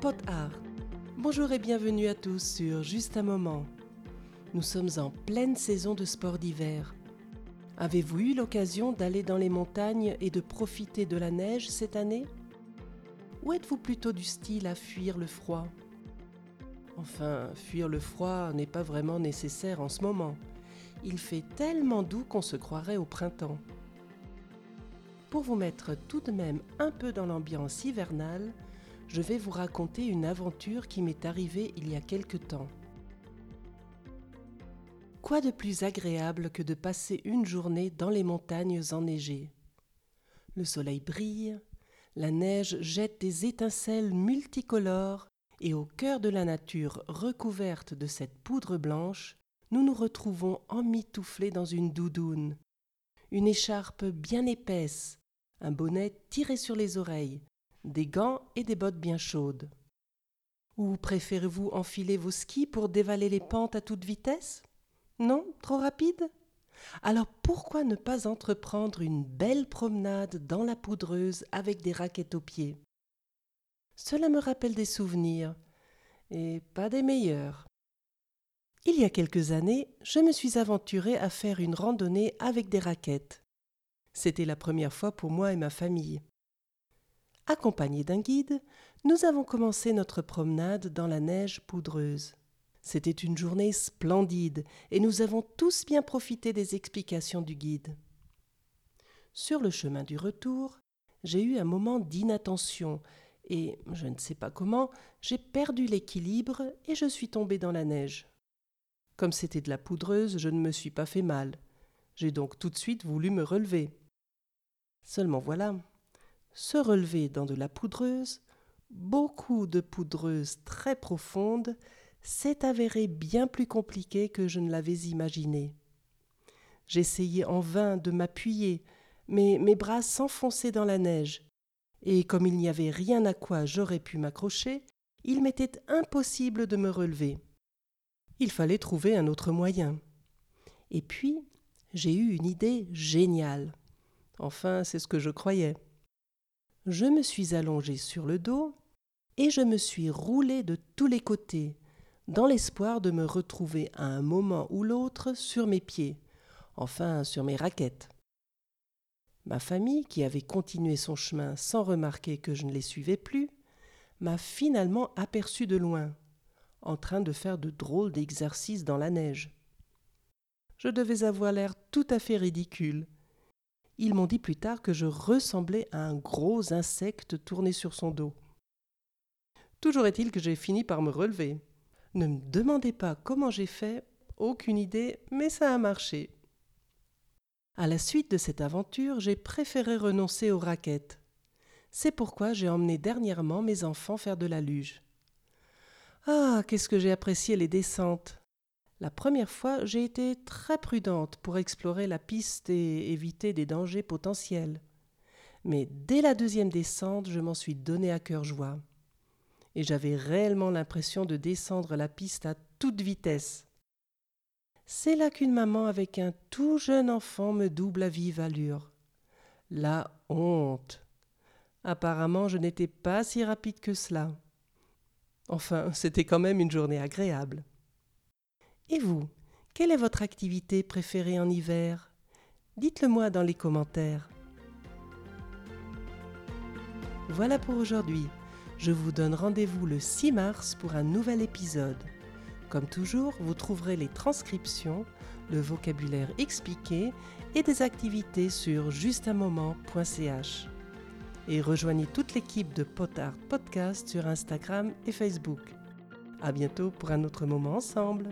Pot Art. Bonjour et bienvenue à tous sur Juste un moment. Nous sommes en pleine saison de sport d'hiver. Avez-vous eu l'occasion d'aller dans les montagnes et de profiter de la neige cette année? Ou êtes-vous plutôt du style à fuir le froid? Enfin, fuir le froid n'est pas vraiment nécessaire en ce moment. Il fait tellement doux qu'on se croirait au printemps. Pour vous mettre tout de même un peu dans l'ambiance hivernale, je vais vous raconter une aventure qui m'est arrivée il y a quelque temps. Quoi de plus agréable que de passer une journée dans les montagnes enneigées? Le soleil brille, la neige jette des étincelles multicolores et au cœur de la nature recouverte de cette poudre blanche, nous nous retrouvons emmitouflés dans une doudoune, une écharpe bien épaisse, un bonnet tiré sur les oreilles, des gants et des bottes bien chaudes. Ou préférez-vous enfiler vos skis pour dévaler les pentes à toute vitesse? Non? Trop rapide? Alors pourquoi ne pas entreprendre une belle promenade dans la poudreuse avec des raquettes aux pieds? Cela me rappelle des souvenirs, et pas des meilleurs. Il y a quelques années, je me suis aventuré à faire une randonnée avec des raquettes. C'était la première fois pour moi et ma famille. Accompagnés d'un guide, nous avons commencé notre promenade dans la neige poudreuse. C'était une journée splendide et nous avons tous bien profité des explications du guide. Sur le chemin du retour, j'ai eu un moment d'inattention et, je ne sais pas comment, j'ai perdu l'équilibre et je suis tombé dans la neige. Comme c'était de la poudreuse, je ne me suis pas fait mal. J'ai donc tout de suite voulu me relever. Seulement voilà, se relever dans de la poudreuse, beaucoup de poudreuse très profonde, s'est avéré bien plus compliqué que je ne l'avais imaginé. J'essayais en vain de m'appuyer, mais mes bras s'enfonçaient dans la neige, et comme il n'y avait rien à quoi j'aurais pu m'accrocher, il m'était impossible de me relever. Il fallait trouver un autre moyen. Et puis, j'ai eu une idée géniale. Enfin, c'est ce que je croyais je me suis allongé sur le dos et je me suis roulé de tous les côtés, dans l'espoir de me retrouver à un moment ou l'autre sur mes pieds, enfin sur mes raquettes. Ma famille, qui avait continué son chemin sans remarquer que je ne les suivais plus, m'a finalement aperçu de loin, en train de faire de drôles d'exercices dans la neige. Je devais avoir l'air tout à fait ridicule, ils m'ont dit plus tard que je ressemblais à un gros insecte tourné sur son dos. Toujours est-il que j'ai fini par me relever. Ne me demandez pas comment j'ai fait, aucune idée, mais ça a marché. À la suite de cette aventure, j'ai préféré renoncer aux raquettes. C'est pourquoi j'ai emmené dernièrement mes enfants faire de la luge. Ah, qu'est-ce que j'ai apprécié les descentes. La première fois, j'ai été très prudente pour explorer la piste et éviter des dangers potentiels. Mais dès la deuxième descente, je m'en suis donné à cœur joie. Et j'avais réellement l'impression de descendre la piste à toute vitesse. C'est là qu'une maman avec un tout jeune enfant me double à vive allure. La honte. Apparemment, je n'étais pas si rapide que cela. Enfin, c'était quand même une journée agréable. Et vous, quelle est votre activité préférée en hiver? Dites-le moi dans les commentaires. Voilà pour aujourd'hui. Je vous donne rendez-vous le 6 mars pour un nouvel épisode. Comme toujours, vous trouverez les transcriptions, le vocabulaire expliqué et des activités sur justunmoment.ch. Et rejoignez toute l'équipe de Potard Podcast sur Instagram et Facebook. À bientôt pour un autre moment ensemble.